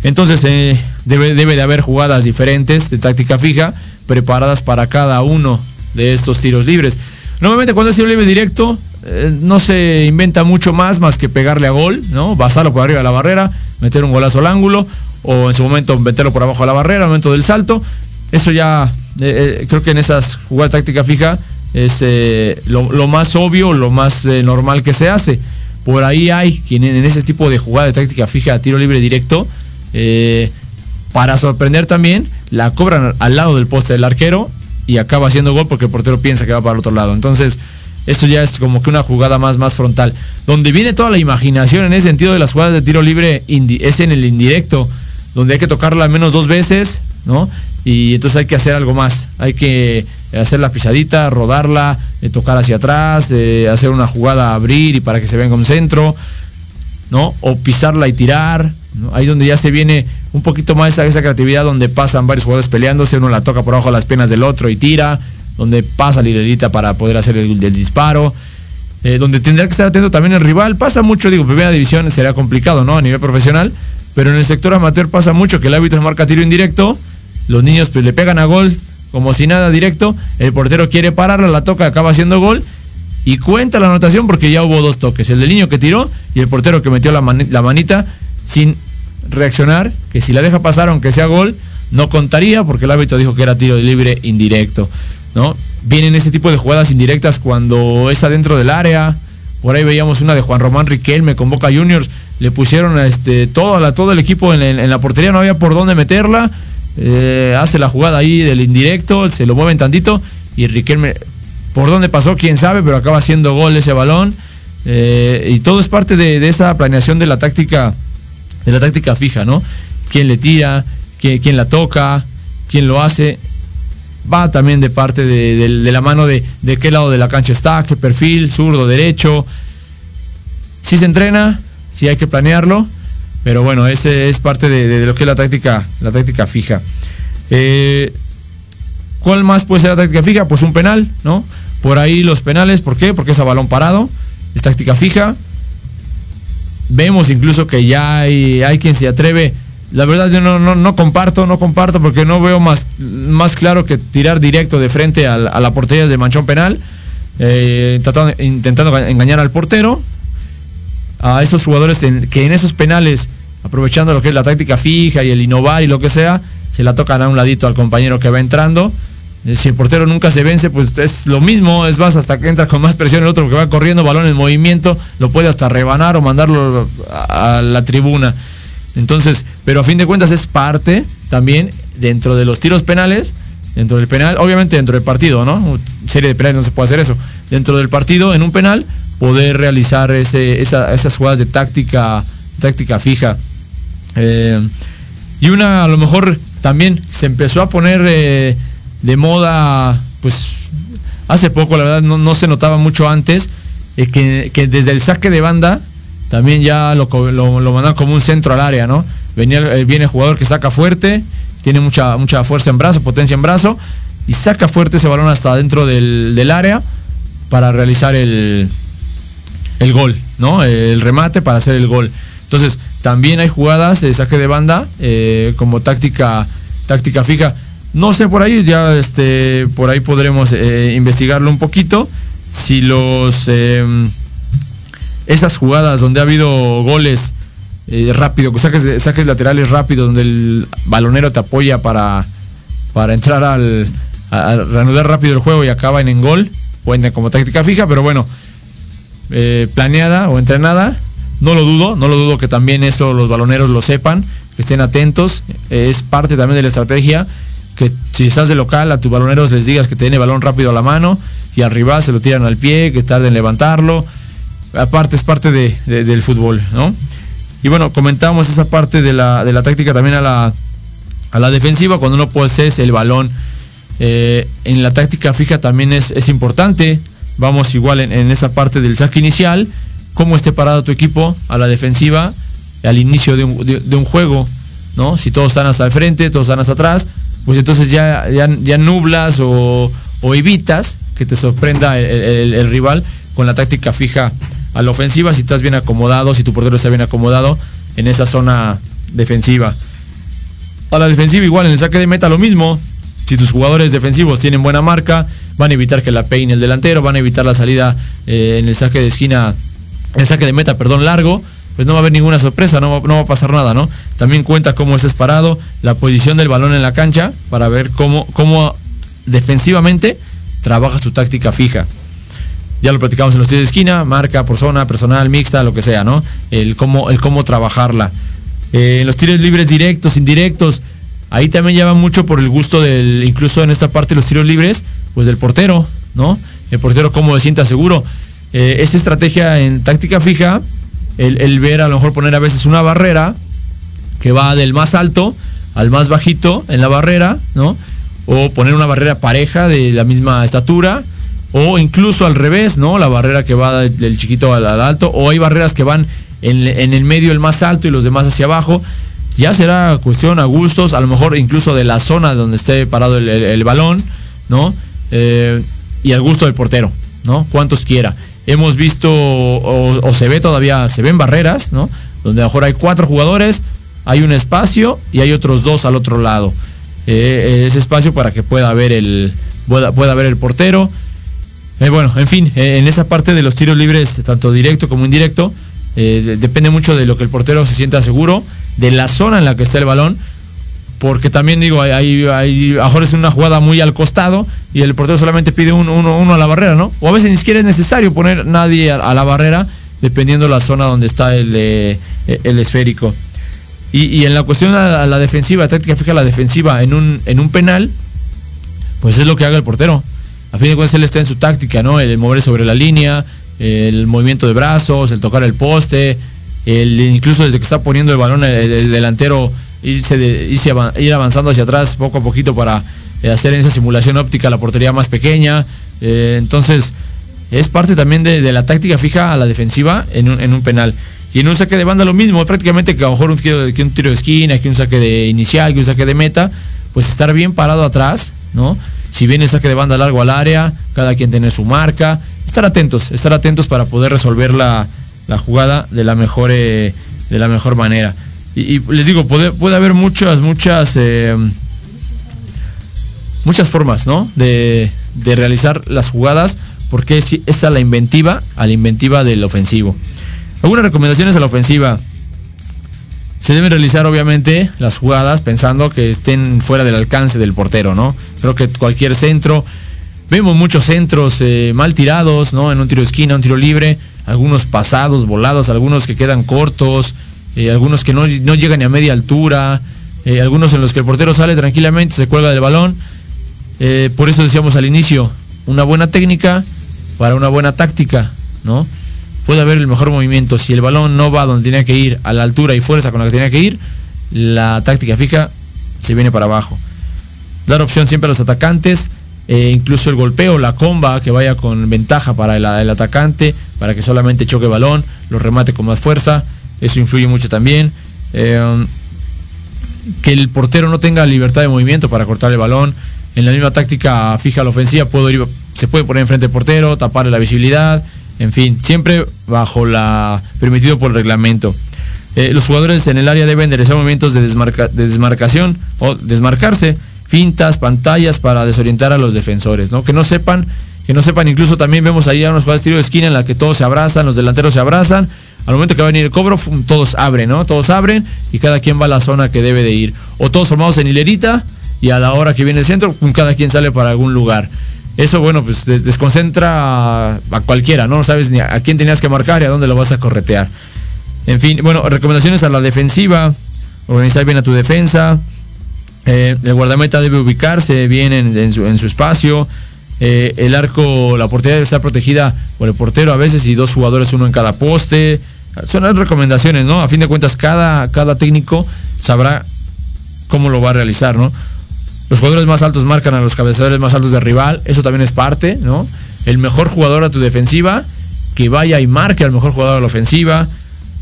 Speaker 2: Entonces eh, debe, debe de haber jugadas diferentes de táctica fija preparadas para cada uno de estos tiros libres. Normalmente cuando es tiro libre directo, eh, no se inventa mucho más más que pegarle a gol, ¿no? Basarlo por arriba de la barrera, meter un golazo al ángulo, o en su momento meterlo por abajo de la barrera, al momento del salto. Eso ya, eh, creo que en esas jugadas táctica fija es lo, más obvio, lo más normal que se hace. Por ahí hay quien en ese tipo de jugada de táctica fija, tiro libre directo, eh, para sorprender también, la cobran al lado del poste del arquero y acaba haciendo gol porque el portero piensa que va para el otro lado. Entonces, eso ya es como que una jugada más, más frontal. Donde viene toda la imaginación en ese sentido de las jugadas de tiro libre es en el indirecto, donde hay que tocarla al menos dos veces, ¿no? Y entonces hay que hacer algo más. Hay que hacer la pisadita, rodarla, eh, tocar hacia atrás, eh, hacer una jugada, abrir y para que se venga un centro, ¿no? O pisarla y tirar. Ahí donde ya se viene un poquito más esa, esa creatividad donde pasan varios jugadores peleándose, uno la toca por abajo las piernas del otro y tira, donde pasa la hilerita para poder hacer el, disparo, eh, donde tendrá que estar atento también el rival. Pasa mucho, digo, primera división será complicado, ¿no? A nivel profesional, pero en el sector amateur pasa mucho que el árbitro marca tiro indirecto, los niños pues le pegan a gol como si nada directo, el portero quiere pararla, la toca, acaba haciendo gol y cuenta la anotación porque ya hubo dos toques, el del niño que tiró y el portero que metió la, mani- la manita sin reaccionar, que si la deja pasar aunque sea gol, no contaría porque el árbitro dijo que era tiro libre indirecto, ¿no? Vienen ese tipo de jugadas indirectas cuando es adentro del área, por ahí veíamos una de Juan Román Riquelme con Boca Juniors, le pusieron a este, todo, la, todo el equipo en la portería, no había por dónde meterla, eh, hace la jugada ahí del indirecto, se lo mueven tantito y Riquelme, por dónde pasó, quién sabe, pero acaba haciendo gol ese balón. eh, y todo es parte de, de esa planeación de la táctica, de la táctica fija, ¿no? Quién le tira, quién, quién la toca, quién lo hace. Va también de parte de, de- la mano de, de qué lado de la cancha está, qué perfil, zurdo, derecho. Si se entrena, si hay que planearlo, pero bueno, ese es parte de, lo que es la táctica, la táctica fija. Eh, ¿Cuál más puede ser la táctica fija? Pues un penal, ¿no? Por ahí los penales, ¿por qué? Porque es a balón parado, es táctica fija. Vemos incluso que ya hay, hay quien se atreve. La verdad yo no, no, no comparto, no comparto porque no veo más, más claro que tirar directo de frente a la, a la portería de manchón penal, eh, tratando- intentando engañar al portero. A esos jugadores que en esos penales, aprovechando lo que es la táctica fija y el innovar y lo que sea, se la tocan a un ladito al compañero que va entrando. Eh, Si el portero nunca se vence, pues es lo mismo, es más, hasta que entra con más presión el otro que va corriendo, balón en movimiento, lo puede hasta rebanar o mandarlo a la tribuna. Entonces, pero a fin de cuentas es parte también dentro de los tiros penales, dentro del penal, obviamente dentro del partido, ¿no? Serie de penales no se puede hacer eso. Dentro del partido, en un penal, poder realizar ese, esa- esas jugadas de táctica, táctica fija. Eh, y una a lo mejor también se empezó a poner eh, de moda, pues hace poco, la verdad no, se notaba mucho antes, eh, que, desde el saque de banda también ya lo, lo, lo mandaban como un centro al área, ¿no? Venía, eh, viene el jugador que saca fuerte, tiene mucha, mucha fuerza en brazo, potencia en brazo, y saca fuerte ese balón hasta dentro del área para realizar el, el gol, ¿no? El remate para hacer el gol. Entonces, también hay jugadas de saque de banda eh, como táctica, táctica fija. No sé por ahí, ya este, por ahí podremos eh, investigarlo un poquito. Si los em, esas jugadas donde ha habido goles eh, rápido, saques, saques laterales rápidos, donde el balonero te apoya para, para entrar al a reanudar rápido el juego y acaban en gol, cuenta como táctica fija, pero bueno, eh, planeada o entrenada, no lo dudo, no lo dudo que también eso los baloneros lo sepan, que estén atentos, eh, es parte también de la estrategia, que si estás de local a tus baloneros les digas que el balón rápido a la mano y al rival se lo tiran al pie, que tarden en levantarlo, aparte es parte de- de- del fútbol, ¿no? Y bueno, comentamos esa parte de la, de la táctica también a la, a la defensiva, cuando no posees el balón. Eh, en la táctica fija también es, es importante, vamos igual en, esa parte del saque inicial, cómo esté parado tu equipo a la defensiva al inicio de un, juego, ¿no? Si todos están hasta el frente, todos están hasta atrás, pues entonces ya, ya, ya nublas o, evitas que te sorprenda el, el- el rival con la táctica fija a la ofensiva si estás bien acomodado, si tu portero está bien acomodado en esa zona defensiva. A la defensiva igual, en el saque de meta lo mismo. Si tus jugadores defensivos tienen buena marca, van a evitar que la peine el delantero, van a evitar la salida eh, en el saque de esquina, el saque de meta, perdón, largo, pues no va a haber ninguna sorpresa, no va, no va a pasar nada, ¿no? También cuenta cómo es parado, la posición del balón en la cancha, para ver cómo, cómo defensivamente trabaja su táctica fija. Ya lo platicamos en los tiros de esquina, marca por zona, personal, mixta, lo que sea, ¿no? El cómo, el cómo trabajarla. Eh, en los tiros libres directos, indirectos, ahí también lleva mucho por el gusto del, incluso en esta parte los tiros libres, pues del portero, ¿no? El portero cómo se sienta seguro. Eh, esa estrategia en táctica fija, el, ver a lo mejor poner a veces una barrera que va del más alto al más bajito en la barrera, ¿no? O poner una barrera pareja de la misma estatura, o incluso al revés, ¿no? La barrera que va del chiquito al, al alto, o hay barreras que van en, el medio el más alto y los demás hacia abajo. Ya será cuestión a gustos, a lo mejor incluso de la zona donde esté parado el- el balón, ¿no? Eh, y al gusto del portero, ¿no? Cuantos quiera. Hemos visto, o, se ve todavía, se ven barreras, ¿no? Donde a lo mejor hay cuatro jugadores, hay un espacio y hay otros dos al otro lado. Eh, ese espacio para que pueda ver el, pueda, pueda ver el portero. Eh, bueno, en fin, en esa parte de los tiros libres, tanto directo como indirecto, de- depende mucho de lo que el portero se sienta seguro, de la zona en la que está el balón, porque también digo, hay, hay, hay- a lo mejor es una jugada muy al costado y el portero solamente pide un- uno, uno a la barrera, ¿no? O a veces ni siquiera es necesario poner nadie a, la barrera, dependiendo la zona donde está el, eh, el esférico. Y, y en la cuestión a, la defensiva, táctica fija la defensiva en un, en un penal, pues es lo que haga el portero. A fin de cuentas él está en su táctica, ¿no? El mover sobre la línea, el movimiento de brazos, el tocar el poste, el incluso desde que está poniendo el balón el, el delantero irse de- ir avanzando hacia atrás poco a poquito para eh, hacer en esa simulación óptica la portería más pequeña. Eh, entonces, es parte también de, la táctica fija a la defensiva en un, en un penal. Y en un saque de banda lo mismo, prácticamente que a lo mejor un tiro, que un tiro de esquina, que un saque de inicial, que un saque de meta, pues estar bien parado atrás, ¿no? Si viene el saque de banda largo al área, cada quien tiene su marca, estar atentos, estar atentos para poder resolver la, la jugada de la mejor, eh, de la mejor manera. Y, y les digo, puede, puede haber muchas, muchas, eh, muchas formas, ¿no? De, de realizar las jugadas, porque es, es a la inventiva, la inventiva del ofensivo. Algunas recomendaciones a la ofensiva. Se deben realizar obviamente las jugadas pensando que estén fuera del alcance del portero, ¿no? Creo que cualquier centro, vemos muchos centros eh, mal tirados, ¿no? En un tiro de esquina, un tiro libre, algunos pasados, volados, algunos que quedan cortos, eh, algunos que no, no llegan ni a media altura, eh, algunos en los que el portero sale tranquilamente, se cuelga del balón. Eh, por eso decíamos al inicio, una buena técnica para una buena táctica, ¿no? Puede haber el mejor movimiento. Si el balón no va donde tenía que ir, a la altura y fuerza con la que tenía que ir, la táctica fija se viene para abajo. Dar opción siempre a los atacantes, eh, incluso el golpeo, la comba que vaya con ventaja para el, atacante, para que solamente choque el balón, lo remate con más fuerza, eso influye mucho también. Eh, que el portero no tenga libertad de movimiento para cortar el balón. En la misma táctica fija la ofensiva puedo ir- se puede poner enfrente del portero, taparle la visibilidad, en fin, siempre bajo la permitido por el reglamento. Eh, los jugadores en el área deben de realizar movimientos de, desmarca- de desmarcación o desmarcarse, fintas, pantallas para desorientar a los defensores, ¿no? Que no sepan, que no sepan, incluso también vemos ahí a unos jugadores de tiro de esquina en la que todos se abrazan, los delanteros se abrazan, al momento que va a venir el cobro, todos abren, ¿no? Todos abren y cada quien va a la zona que debe de ir. O todos formados en hilerita y a la hora que viene el centro, pum, cada quien sale para algún lugar. Eso, bueno, pues des- desconcentra a, cualquiera, ¿no? No sabes ni a, quién tenías que marcar y a dónde lo vas a corretear. En fin, bueno, recomendaciones a la defensiva, organizar bien a tu defensa, eh, el guardameta debe ubicarse bien en, en su, en su espacio, eh, el arco, la portería debe estar protegida por el portero a veces y dos jugadores, uno en cada poste. Son las recomendaciones, ¿no? A fin de cuentas, cada, cada técnico sabrá cómo lo va a realizar, ¿no? Los jugadores más altos marcan a los cabezadores más altos del rival, eso también es parte, ¿no? El mejor jugador a tu defensiva, que vaya y marque al mejor jugador a la ofensiva.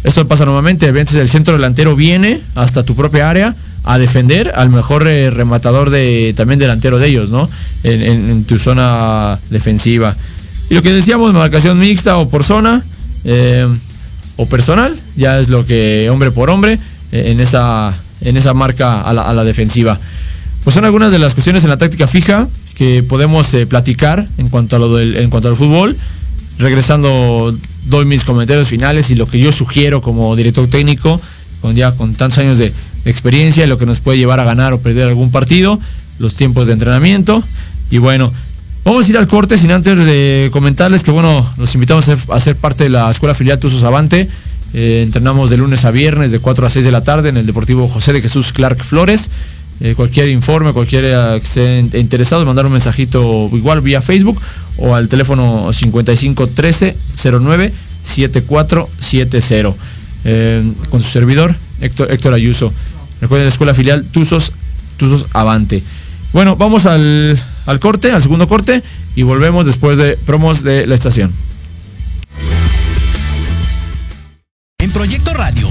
Speaker 2: Esto pasa normalmente, el centro delantero viene hasta tu propia área a defender al mejor eh, rematador de también delantero de ellos, ¿no? En, tu zona defensiva. Y lo que decíamos, marcación mixta o por zona eh, o personal, ya es lo que hombre por hombre eh, en esa en esa marca a la defensiva. Pues son algunas de las cuestiones en la táctica fija que podemos eh, platicar en cuanto a lo del, en cuanto al fútbol. Regresando, doy mis comentarios finales y lo que yo sugiero como director técnico, con ya con tantos años de, experiencia, lo que nos puede llevar a ganar o perder algún partido, los tiempos de entrenamiento. Y bueno, vamos a ir al corte sin antes de comentarles que bueno, los invitamos a ser, parte de la escuela filial Tuzos Avante. Eh, entrenamos de lunes a viernes de 4 a 6 de la tarde en el Deportivo José de Jesús Clark Flores. Eh, cualquier informe, cualquier que esté interesado, mandar un mensajito igual vía Facebook o al teléfono 5513 09 7470 eh, con su servidor Héctor, Héctor Ayuso. Recuerden la escuela filial Tuzos, Tuzos Avante. Bueno, vamos al, al corte, al segundo corte y volvemos después de promos de la estación.
Speaker 4: En Proyecto Radio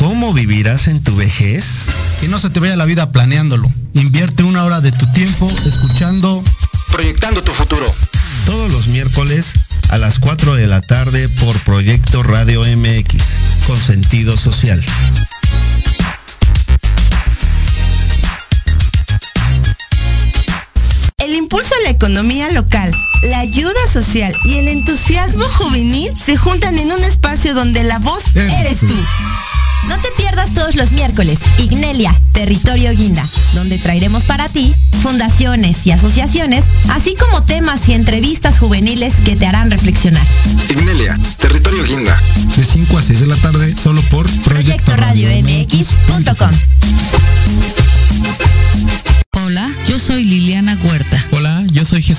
Speaker 5: cómo vivirás en tu vejez?
Speaker 3: Que no se te vaya la vida planeándolo. Invierte una hora de tu tiempo escuchando
Speaker 5: Proyectando tu futuro. Todos los miércoles a las 4 de la tarde por Proyecto Radio MX con sentido social.
Speaker 6: El impulso a la economía local, la ayuda social y el entusiasmo juvenil se juntan en un espacio donde la voz eres tú.
Speaker 7: No te pierdas todos los miércoles Ignelia, Territorio Guinda, donde traeremos para ti fundaciones y asociaciones, así como temas y entrevistas juveniles que te harán reflexionar.
Speaker 8: Ignelia, Territorio Guinda.
Speaker 3: de 5 a 6 de la tarde solo por
Speaker 7: Proyecto Radio MX.com.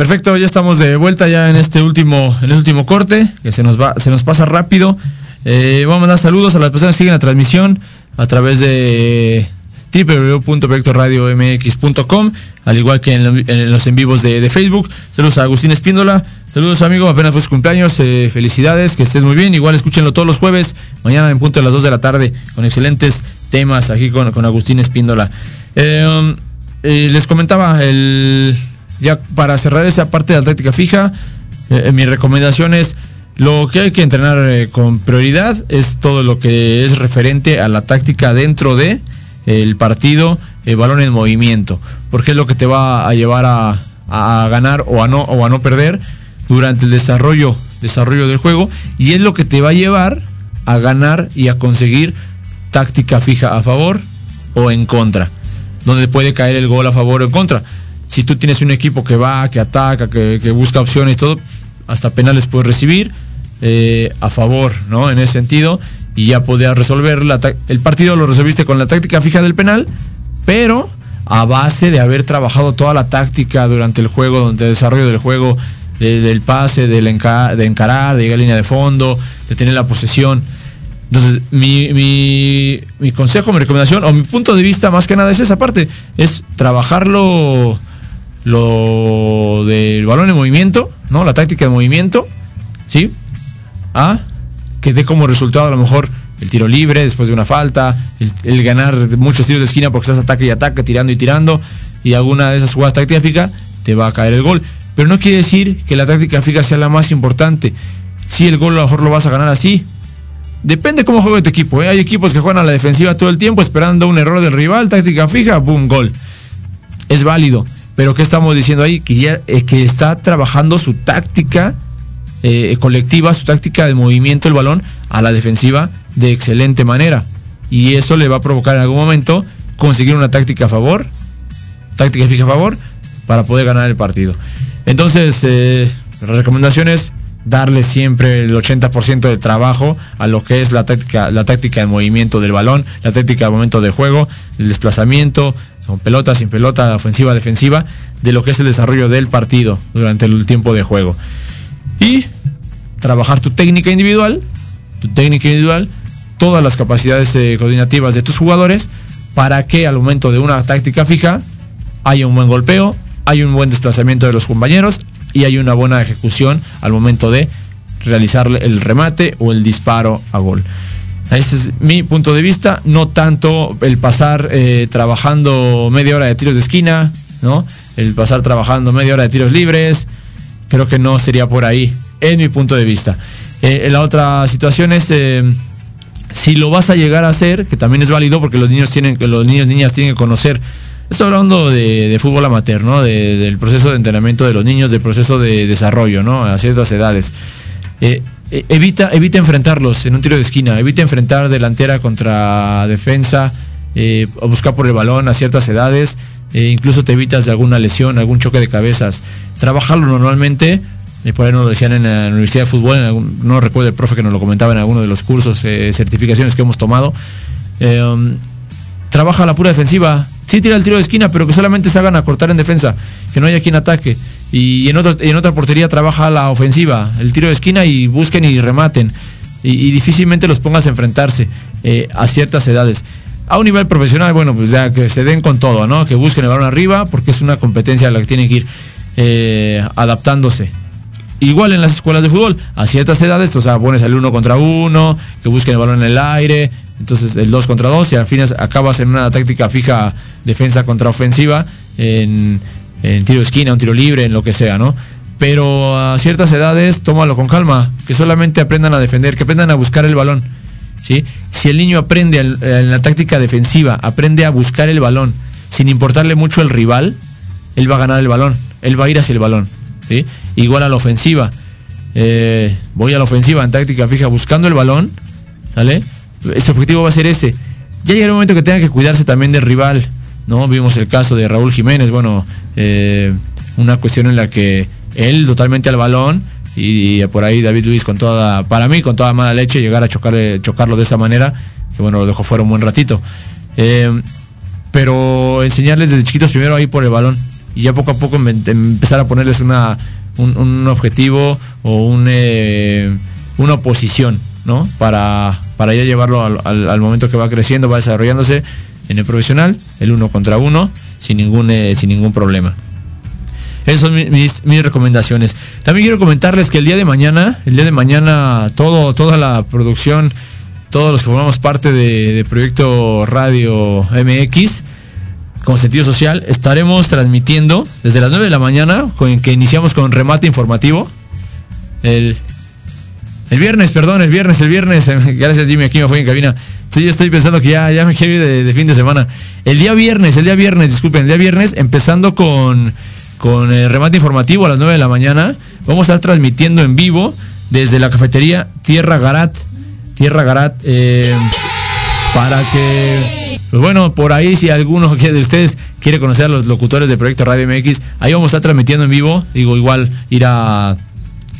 Speaker 2: Perfecto, ya estamos de vuelta ya en este último, en el último corte, que se nos va, se nos pasa rápido. Eh, vamos a mandar saludos a las personas que siguen la transmisión a través de www.proyectoradiomx.com, al igual que en, lo- en los en vivos de, de Facebook. Saludos a Agustín Espíndola, saludos amigo, apenas fue su cumpleaños, eh, felicidades, que estés muy bien. Igual escúchenlo todos los jueves, mañana en punto de las 2 de la tarde, con excelentes temas aquí con, con Agustín Espíndola. Eh, um, les comentaba el ya para cerrar esa parte de la táctica fija, eh, mi recomendación es lo que hay que entrenar eh, con prioridad es todo lo que es referente a la táctica dentro de el partido, el balón en movimiento, porque es lo que te va a llevar a, a ganar o a no o a no perder durante el desarrollo desarrollo del juego y es lo que te va a llevar a ganar y a conseguir táctica fija a favor o en contra, donde puede caer el gol a favor o en contra. Si tú tienes un equipo que va, que ataca, que, busca opciones todo, hasta penales puedes recibir eh, a favor, ¿no? En ese sentido, y ya podías resolver la el partido lo resolviste con la táctica fija del penal, pero a base de haber trabajado toda la táctica durante el juego, durante el desarrollo del juego, de- del pase, del de encarar, de llegar a línea de fondo, de tener la posesión. Entonces, mi, mi, mi consejo, mi recomendación, o mi punto de vista más que nada es esa parte, es trabajarlo lo del balón en movimiento, ¿no? La táctica de movimiento, ¿sí? A que dé como resultado a lo mejor el tiro libre después de una falta, el, ganar muchos tiros de esquina porque estás ataque y ataque, tirando y tirando, y alguna de esas jugadas tácticas te va a caer el gol. Pero no quiere decir que la táctica fija sea la más importante. Si el gol a lo mejor lo vas a ganar así. Depende cómo juegue tu equipo. ¿eh? Hay equipos que juegan a la defensiva todo el tiempo esperando un error del rival, táctica fija, boom, gol. Es válido. Pero ¿qué estamos diciendo ahí? Que, ya, eh, que está trabajando su táctica eh, colectiva, su táctica de movimiento del balón a la defensiva de excelente manera. Y eso le va a provocar en algún momento conseguir una táctica a favor, táctica fija a favor, para poder ganar el partido. Entonces, eh, recomendaciones, darle siempre el 80% de trabajo a lo que es la táctica, la táctica de movimiento del balón, la táctica de momento de juego, el desplazamiento, con pelota, sin pelota, ofensiva, defensiva, de lo que es el desarrollo del partido durante el tiempo de juego. Y trabajar tu técnica individual, tu técnica individual, todas las capacidades eh, coordinativas de tus jugadores, para que al momento de una táctica fija haya un buen golpeo, hay un buen desplazamiento de los compañeros y hay una buena ejecución al momento de realizar el remate o el disparo a gol. Ese es mi punto de vista, no tanto el pasar eh, trabajando media hora de tiros de esquina, ¿no? El pasar trabajando media hora de tiros libres, creo que no sería por ahí, en mi punto de vista. Eh, la otra situación es eh, si lo vas a llegar a hacer, que también es válido porque los niños tienen, los niños niñas tienen que conocer. Estoy hablando de, fútbol amateur, ¿no? De- del proceso de entrenamiento de los niños, del proceso de desarrollo, ¿no? A ciertas edades. Eh, eh, evita, evita enfrentarlos en un tiro de esquina, evita enfrentar delantera contra defensa, eh, buscar por el balón a ciertas edades, incluso te evitas de alguna lesión, algún choque de cabezas. Trabajarlo normalmente, por ahí nos lo decían en la Universidad de Fútbol, no recuerdo el profe que nos lo comentaba en alguno de los cursos, certificaciones que hemos tomado. Trabaja la pura defensiva. Sí tira el tiro de esquina, pero que solamente se hagan a cortar en defensa, que no haya quien ataque. Y en, en otra portería trabaja la ofensiva, el tiro de esquina y busquen y rematen. Y, difícilmente los pongas a enfrentarse eh, a ciertas edades. A un nivel profesional, bueno, pues ya que se den con todo, ¿no? Que busquen el balón arriba, porque es una competencia a la que tienen que ir eh, adaptándose. Igual en las escuelas de fútbol, a ciertas edades, o sea, pones el uno contra uno, que busquen el balón en el aire, entonces el 2 contra 2 y al fin acabas en una táctica fija defensa contra ofensiva, en, tiro de esquina, un tiro libre, en lo que sea, ¿no? Pero a ciertas edades, tómalo con calma, que solamente aprendan a defender, que aprendan a buscar el balón. ¿sí? Si el niño aprende en la táctica defensiva, aprende a buscar el balón, sin importarle mucho el rival, él va a ganar el balón, él va a ir hacia el balón. ¿sí? Igual a la ofensiva. Eh, voy a la ofensiva en táctica fija buscando el balón, ¿sale? Ese objetivo va a ser ese. Ya llega el momento que tenga que cuidarse también del rival, ¿no? Vimos el caso de Raúl Jiménez, bueno, eh, una cuestión en la que él totalmente al balón y, por ahí David Luis con toda, para mí, con toda mala leche, llegar a chocar, chocarlo de esa manera, que bueno, lo dejó fuera un buen ratito. Eh, pero enseñarles desde chiquitos primero ahí por el balón y ya poco a poco em- empezar a ponerles una, un, un objetivo o un, eh, una oposición, Para, para ya llevarlo al, momento que va creciendo, va desarrollándose en el profesional, el uno contra uno, sin ningún, eh, sin ningún problema. Esas son mi- mis, recomendaciones. También quiero comentarles que el día de mañana, el día de mañana, todo, toda la producción, todos los que formamos parte de, de Proyecto Radio MX, con sentido social, estaremos transmitiendo desde las 9 de la mañana, con que iniciamos con remate informativo. El, el viernes, perdón, el viernes, el viernes. eh, [laughs] Gracias Jimmy, aquí me fui en cabina. Sí, yo estoy pensando que ya, ya me quiero ir de, fin de semana. El día viernes, el día viernes, disculpen, el día viernes, empezando con, con el remate informativo a las 9 de la mañana. Vamos a estar transmitiendo en vivo desde la cafetería Tierra Garat. Tierra Garat, eh, para que, pues bueno, por ahí si alguno [laughs] de ustedes quiere conocer a los locutores de Proyecto Radio MX, ahí vamos a estar transmitiendo en vivo. Digo, igual ir a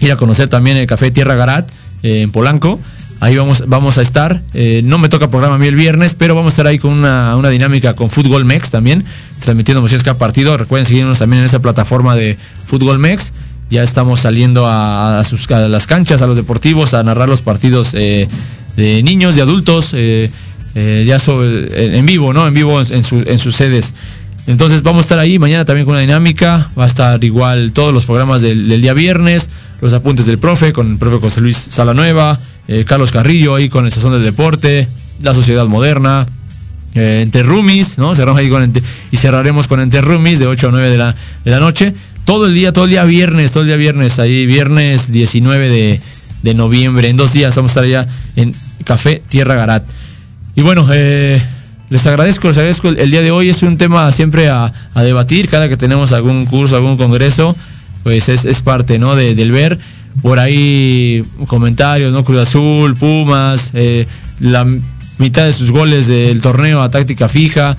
Speaker 2: ir a conocer también el café Tierra Garat eh, en Polanco. Ahí vamos, vamos a estar. Eh, no me toca programa a mí el viernes, pero vamos a estar ahí con una, una dinámica con Fútbol Mex también, transmitiendo emociones cada partido. Recuerden seguirnos también en esa plataforma de Fútbol Mex. Ya estamos saliendo a, a sus, las canchas, a los deportivos, a narrar los partidos eh, de niños, de adultos, ya so- en vivo, ¿no? En vivo en, en sus sedes. Entonces vamos a estar ahí mañana también con una dinámica. Va a estar igual todos los programas del, día viernes, los apuntes del profe con el profe José Luis Salanueva, eh, Carlos Carrillo ahí con el Sazón del Deporte, la Sociedad Moderna, eh, Roomies, ¿no? Cerramos ahí con Ente- y cerraremos con Entre Roomies de 8 a 9 de la, de la noche. todo el día, todo el día viernes, todo el día viernes, ahí viernes 19 de, de noviembre. En dos días vamos a estar allá en Café Tierra Garat. Y bueno, eh, les agradezco, les agradezco el, día de hoy. Es un tema siempre a, debatir cada que tenemos algún curso, algún congreso, pues es, parte ¿no? de- del ver. Por ahí comentarios, ¿no? Cruz Azul, Pumas, eh, la mitad de sus goles del torneo a táctica fija.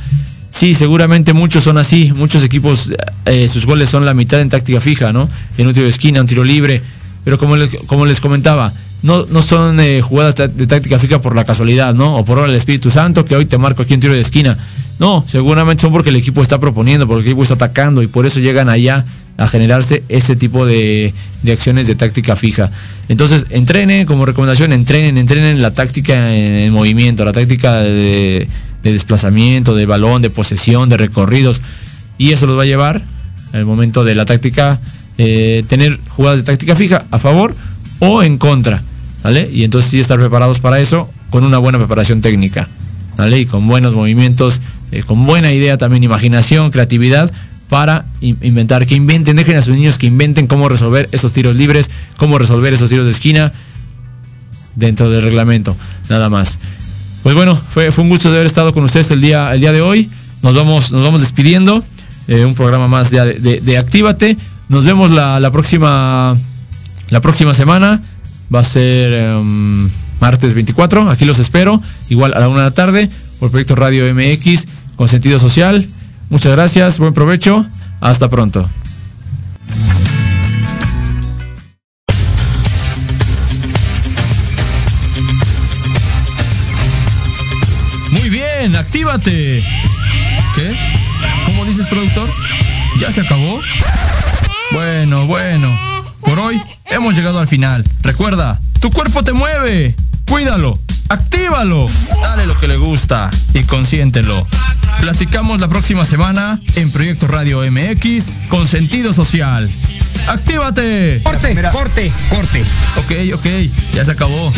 Speaker 2: Sí, seguramente muchos son así, muchos equipos, eh, sus goles son la mitad en táctica fija, ¿no? En un tiro de esquina, un tiro libre. Pero como como les comentaba, no, no son eh, jugadas de táctica fija por la casualidad, ¿no? O por del Espíritu Santo, que hoy te marco aquí un tiro de esquina. No, seguramente son porque el equipo está proponiendo, porque el equipo está atacando y por eso llegan allá a generarse ese tipo de, de acciones de táctica fija. Entonces, entrenen, como recomendación, entrenen, entrenen la táctica en, en movimiento, la táctica de, de desplazamiento, de balón, de posesión, de recorridos. Y eso los va a llevar, al momento de la táctica, eh, tener jugadas de táctica fija a favor o en contra. ¿Vale? Y entonces sí estar preparados para eso con una buena preparación técnica. ¿Vale? Y con buenos movimientos, eh, con buena idea también, imaginación, creatividad para in- inventar, que inventen, dejen a sus niños que inventen cómo resolver esos tiros libres, cómo resolver esos tiros de esquina dentro del reglamento, nada más. Pues bueno, fue, un gusto de haber estado con ustedes el día, el día de hoy. Nos vamos, nos vamos despidiendo. eh, un programa más de, de- de Actívate. Nos vemos la, la próxima la próxima semana. Va a ser em, martes 24. Aquí los espero. Igual a la una de la tarde. Por Proyecto Radio MX con sentido social. Muchas gracias. Buen provecho. Hasta pronto. Muy bien, actívate. ¿Qué? ¿Cómo dices, productor? ¿Ya se acabó? Bueno, bueno. Por hoy hemos llegado al final. Recuerda, tu cuerpo te mueve. Cuídalo. Actívalo. Dale lo que le gusta y consiéntelo. Platicamos la próxima semana en Proyecto Radio MX con sentido social. ¡Actívate!
Speaker 9: Corte, corte, corte.
Speaker 2: Ok, ok, ya se acabó.